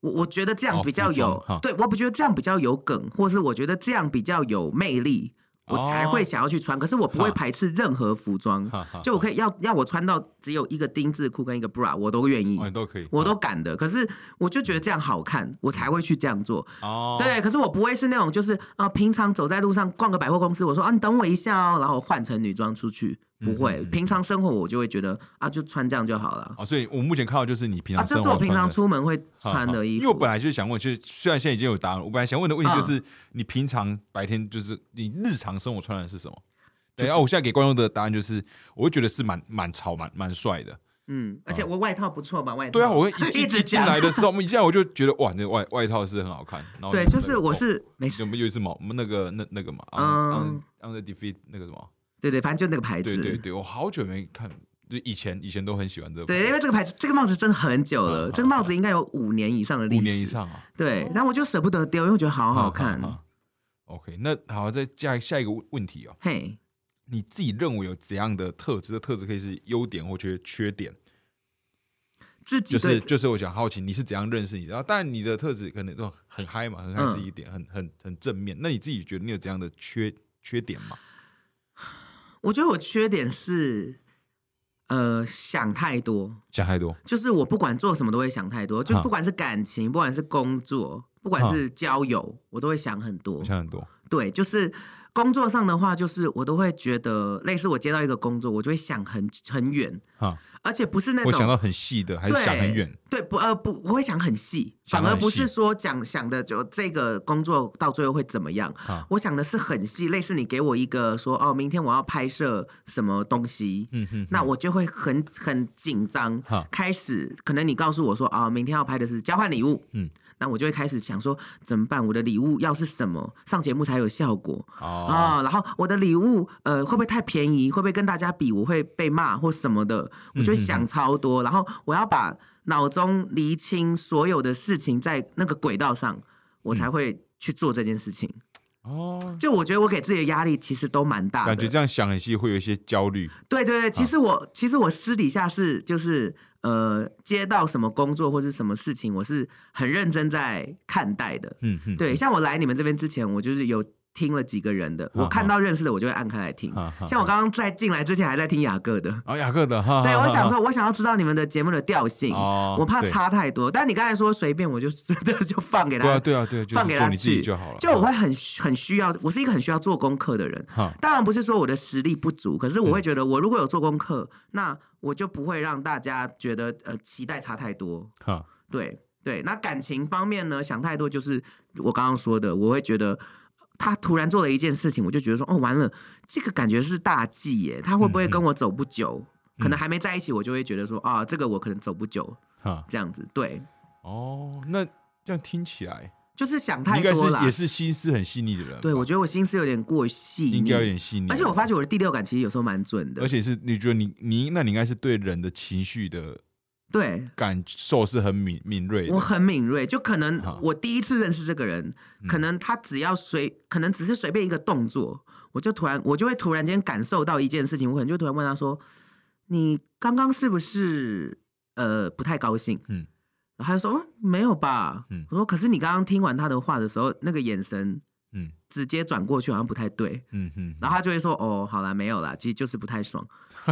我我觉得这样比较有，对我不觉得这样比较有梗，或是我觉得这样比较有魅力。我才会想要去穿，可是我不会排斥任何服装，就我可以要要我穿到只有一个丁字裤跟一个 bra，我都愿意，都可以，我都敢的。可是我就觉得这样好看，我才会去这样做。哦，对，可是我不会是那种就是啊，平常走在路上逛个百货公司，我说啊，你等我一下哦，然后换成女装出去。不会，平常生活我就会觉得啊，就穿这样就好了。啊，所以我目前看到就是你平常啊，这是我平常出门会穿的衣服。因为我本来就是想问，就是虽然现在已经有答案，我本来想问的问题就是，你平常白天就是你日常生活穿的是什么？对啊，我现在给观众的答案就是，我会觉得是蛮蛮潮、蛮蛮帅的。嗯，而且我外套不错吧？外套对啊，我一 <laughs> 一直进来的时候，我们一进来我就觉得哇，那外外套是很好看。对，就是我是没有没有一只毛，我们那个那那个嘛，嗯，on the defeat 那个什么。对对，反正就那个牌子。对对对，我好久没看，就以前以前都很喜欢这个。对，因为这个牌子，这个帽子真的很久了，这个帽子应该有五年以上的历史。五年以上啊。对，然后我就舍不得丢，因为我觉得好好看。OK，那好，再下下一个问题哦。嘿，你自己认为有怎样的特质？的特质可以是优点或缺缺点？自己就是就是，我想好奇你是怎样认识你？然后当然你的特质可能都很嗨嘛，很嗨是一点，很很很正面。那你自己觉得你有怎样的缺缺点吗？我觉得我缺点是，呃，想太多，想太多，就是我不管做什么都会想太多，就不管是感情，不管是工作，不管是交友，我都会想很多，想很多。对，就是工作上的话，就是我都会觉得，类似我接到一个工作，我就会想很很远。而且不是那种我想到很细的，还是想很远？对，不呃不，我会想很细，反而不是说讲想的就这个工作到最后会怎么样。我想的是很细，类似你给我一个说哦，明天我要拍摄什么东西，嗯哼，那我就会很很紧张，开始可能你告诉我说啊，明天要拍的是交换礼物，嗯。那我就会开始想说怎么办？我的礼物要是什么上节目才有效果啊？然后我的礼物呃会不会太便宜？会不会跟大家比我会被骂或什么的？我就会想超多。然后我要把脑中厘清所有的事情在那个轨道上，我才会去做这件事情。哦，就我觉得我给自己的压力其实都蛮大的，感觉这样想很细会有一些焦虑。对对对，其实我其实我私底下是就是呃，接到什么工作或是什么事情，我是很认真在看待的。嗯嗯，对，像我来你们这边之前，我就是有。听了几个人的，我看到认识的，我就会按开来听。像我刚刚在进来之前，还在听雅各的。哦，雅各的哈。对，我想说，我想要知道你们的节目的调性，我怕差太多。但你刚才说随便，我就 <laughs> 真的就放给他。对啊，对啊，对，放给他去就好了。就我会很很需要，我是一个很需要做功课的人。当然不是说我的实力不足，可是我会觉得，我如果有做功课，那我就不会让大家觉得呃期待差太多。哈对对，那感情方面呢，想太多就是我刚刚说的，我会觉得。他突然做了一件事情，我就觉得说，哦，完了，这个感觉是大忌耶。他会不会跟我走不久？可能还没在一起，我就会觉得说，啊，这个我可能走不久。哈，这样子，对。哦，那这样听起来就是想太多了。也是心思很细腻的人。对，我觉得我心思有点过细，应该有点细腻。而且我发觉我的第六感其实有时候蛮准的。而且是你觉得你你，那你应该是对人的情绪的。对，感受是很敏敏锐。我很敏锐，就可能我第一次认识这个人，可能他只要随，可能只是随便一个动作，我就突然，我就会突然间感受到一件事情，我可能就突然问他说：“你刚刚是不是呃不太高兴？”嗯，然后他就说：“没有吧。”嗯，我说：“可是你刚刚听完他的话的时候，那个眼神。”嗯，直接转过去好像不太对，嗯哼，然后他就会说，哦，好了，没有啦，其实就是不太爽，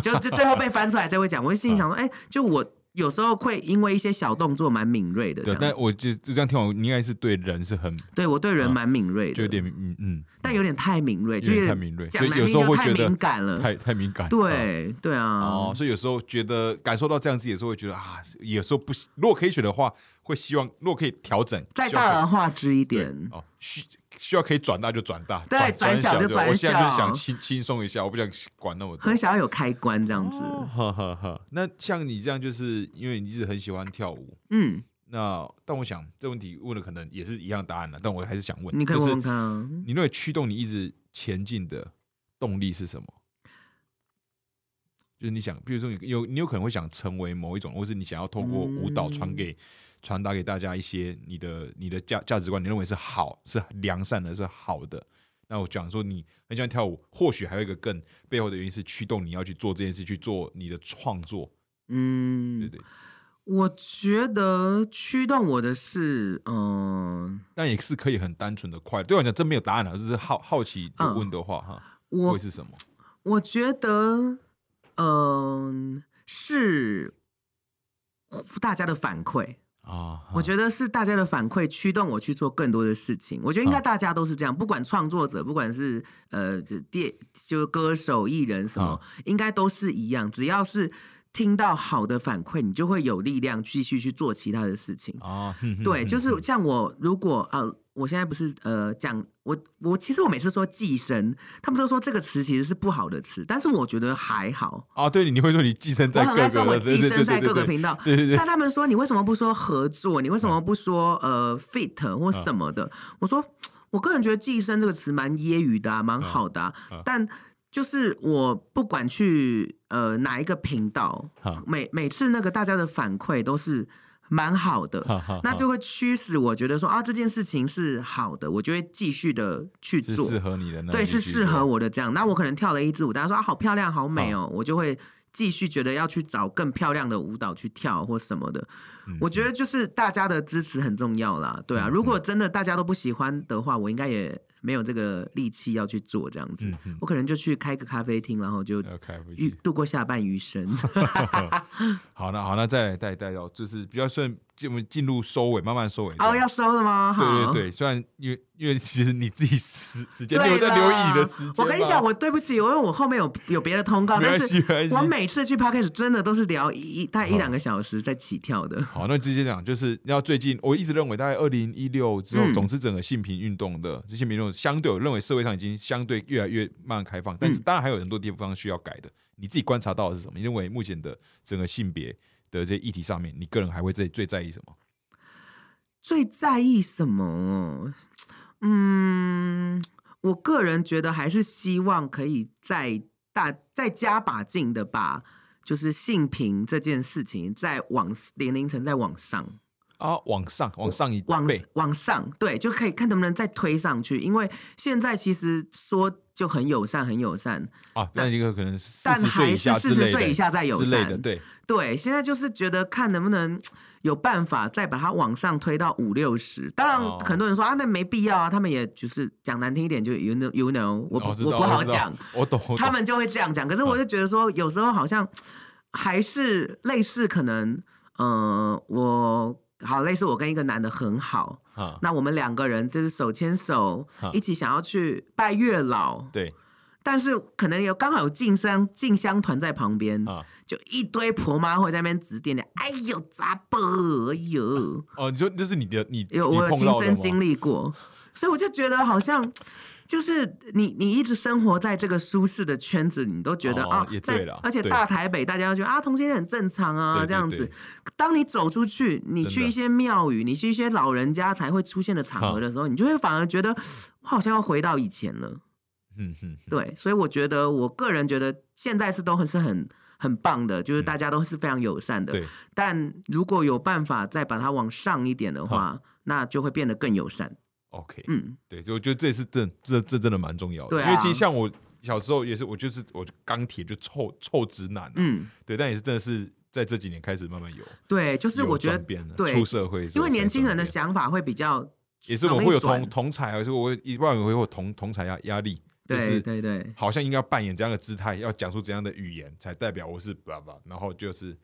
就就最后被翻出来才会讲。我心里想说，<laughs> 哎，就我有时候会因为一些小动作蛮敏锐的。对，但我就就这样听完，你应该是对人是很对我对人蛮敏锐的，就有点嗯嗯，但有点太敏锐，有点太敏锐，所以有时候会觉得敏感了，太太敏感。对对啊，哦，所以有时候觉得感受到这样子，有时候会觉得啊，有时候不，如果可以选的话，会希望如果可以调整，再大而化之一点哦，需。需要可以转大就转大，对，转小就转小。我现在就是想轻轻松一下，我不想管那么多。很想要有开关这样子。那像你这样，就是因为你一直很喜欢跳舞。嗯。那但我想这问题问的可能也是一样答案了，但我还是想问，你可以问看，你认为驱动你一直前进的动力是什么？就是你想，比如说你有你有可能会想成为某一种，或是你想要透过舞蹈传给。传达给大家一些你的你的价价值观，你认为是好是良善的，是好的。那我讲说你很喜欢跳舞，或许还有一个更背后的原因是驱动你要去做这件事，去做你的创作。嗯，对对。我觉得驱动我的是，嗯，但也是可以很单纯的快乐。对我讲，真没有答案了，就是好好奇问的话，哈，会是什么？我觉得，嗯，是大家的反馈。啊，我觉得是大家的反馈驱动我去做更多的事情。我觉得应该大家都是这样，不管创作者，不管是呃，就电就歌手、艺人什么，应该都是一样。只要是听到好的反馈，你就会有力量继续去做其他的事情。哦，对，<laughs> 就是像我，如果呃。我现在不是呃讲我我其实我每次说寄生，他们都说这个词其实是不好的词，但是我觉得还好哦。对，你会说你寄生在各个，说我寄生在各个频道。对对对。那他们说你为什么不说合作？你为什么不说呃 fit 或什么的？我说我个人觉得寄生这个词蛮揶揄的，蛮好的。但就是我不管去呃哪一个频道，每每次那个大家的反馈都是。蛮好的，那就会驱使我觉得说啊，这件事情是好的，我就会继续的去做，适合你的，对，是适合我的这样。那我可能跳了一支舞，大家说啊，好漂亮，好美哦，我就会继续觉得要去找更漂亮的舞蹈去跳或什么的。我觉得就是大家的支持很重要啦，对啊。如果真的大家都不喜欢的话，我应该也。没有这个力气要去做这样子，我可能就去开个咖啡厅，然后就度过下半余生。<laughs> 好，那好，那再来带带到，就是比较顺。我们进入收尾，慢慢收尾。哦，要收了吗？对对对，虽然因为因为其实你自己时时间没有在留意你的时间。我跟你讲，我对不起，因为我后面有有别的通告，<laughs> 但是我每次去 podcast 真的都是聊一大概一两个小时在起跳的。<laughs> 好，那直接讲，就是要最近，我一直认为大概二零一六之后，总之整个性平运动的这些民众，相对我认为社会上已经相对越来越慢慢开放，但是当然还有很多地方需要改的。你自己观察到的是什么？你认为目前的整个性别的这些议题上面，你个人还会最最在意什么？最在意什么？嗯，我个人觉得还是希望可以再大再加把劲的把，就是性平这件事情再往年龄层再往上啊，往上往上一往往上，对，就可以看能不能再推上去。因为现在其实说就很友善，很友善啊，但一个可能但还是四十岁以下再友善，对对，现在就是觉得看能不能。有办法再把它往上推到五六十，当然很多人说啊，那没必要啊。他们也就是讲难听一点，就 you know you know，我我不好讲，我懂，他们就会这样讲。可是我就觉得说，有时候好像还是类似，可能嗯，我好类似，我跟一个男的很好，那我们两个人就是手牵手一起想要去拜月老，对。但是可能有刚好有进香进香团在旁边，就一堆婆妈会在那边指点你，哎呦咋不？哎呦！哦，你说这是你的，你有我有亲身经历过，所以我就觉得好像就是你你一直生活在这个舒适的圈子，你都觉得啊，在而且大台北大家都觉得啊，同性恋很正常啊，这样子。当你走出去，你去一些庙宇，你去一些老人家才会出现的场合的时候，你就会反而觉得我好像要回到以前了。<laughs> 嗯哼，对，所以我觉得，我个人觉得现在是都很是很很棒的，就是大家都是非常友善的。对，但如果有办法再把它往上一点的话，那就会变得更友善。OK，嗯，对，就我觉得这是真这这真的蛮重要的。对，因为其实像我小时候也是，我就是我钢铁就臭臭直男。嗯，对，但也是真的是在这几年开始慢慢有。对，就是我觉得对出社会，因为年轻人的想法会比较也是我会有同同才，而是我一般也会有同同才压压力。对对对，好像应该扮演这样的姿态，要讲出怎样的语言才代表我是爸爸，然后就是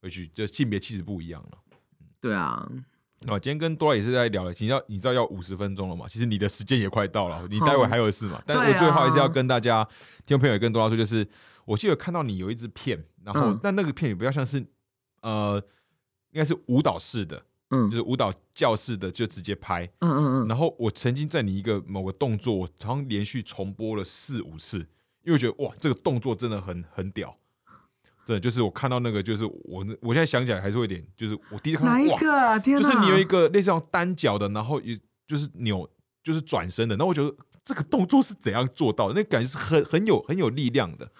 回去就性别气质不一样了。对啊，哦，今天跟多拉也是在聊了，你知道你知道要五十分钟了嘛？其实你的时间也快到了，你待会还有事嘛？但是我最后还是要跟大家听众朋友也跟多拉说，就是我记得看到你有一支片，然后但那个片也不要像是呃，应该是舞蹈式的。嗯，就是舞蹈教室的就直接拍，嗯嗯嗯。然后我曾经在你一个某个动作，我好像连续重播了四五次，因为觉得哇，这个动作真的很很屌。真的，就是我看到那个，就是我我现在想起来还是会有点，就是我第一次看到哪一个？天就是你有一个类似像单脚的，然后也就是扭，就是转身的。然后我觉得这个动作是怎样做到的？那感觉是很很有很有力量的。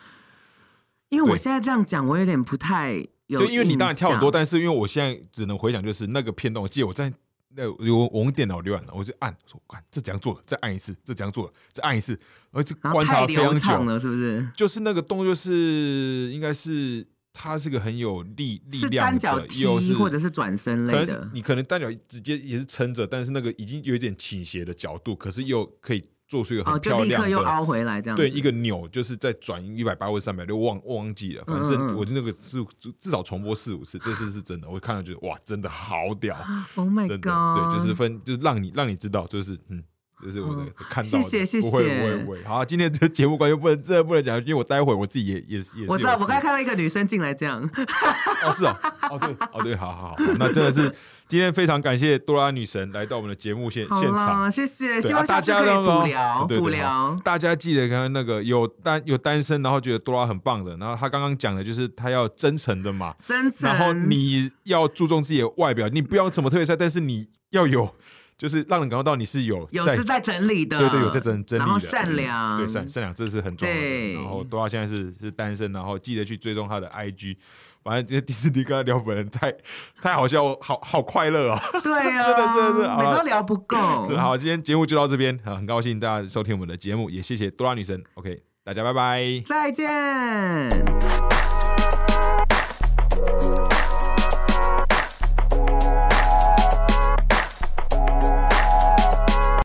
因为我现在这样讲，我有点不太。对，因为你当然跳很多，但是因为我现在只能回想，就是那个片段。我记得我在那我我用电脑浏览了，我就按说，看这怎样做的，再按一次，这怎样做的，再按一次，而且观察非常久了，是不是？就是那个动作是，应该是它是个很有力力量的，又是或者是转身类的。你可能单脚直接也是撑着，但是那个已经有一点倾斜的角度，可是又可以。做出一个很漂亮的，又凹回来这样。对，一个扭就是在转一百八或三百六，忘忘记了。反正我那个是至少重播四五次，这次是真的。我看到觉得哇，真的好屌！<gasps> Oh my god！对，就是分，就是让你让你知道，就是嗯。就是我的看到，谢谢谢谢，不会不会。好，今天这节目关就不能，真的不能讲，因为我待会我自己也也也是。我知道，我刚才看到一个女生进来这样。哦，是哦，哦对，哦对，好好好，那真的是 <laughs> 今天非常感谢多拉女神来到我们的节目现现场，谢谢，希望大家可以补聊补聊。大家记得刚刚那个有单有单身，然后觉得多拉很棒的，然后他刚刚讲的就是他要真诚的嘛，真诚。然后你要注重自己的外表，你不要什么特别帅，但是你要有。就是让人感受到你是有有是在整理的，对对，有在整整理的，然后善良，对善善良，这是很重要的。然后多拉现在是是单身，然后记得去追踪他的 IG。反正今天迪士尼跟他聊本人太太好笑，<laughs> 好好快乐啊！对啊，<laughs> 真的真的，每周聊不够。好，今天节目就到这边啊，很高兴大家收听我们的节目，也谢谢多拉女神。OK，大家拜拜，再见。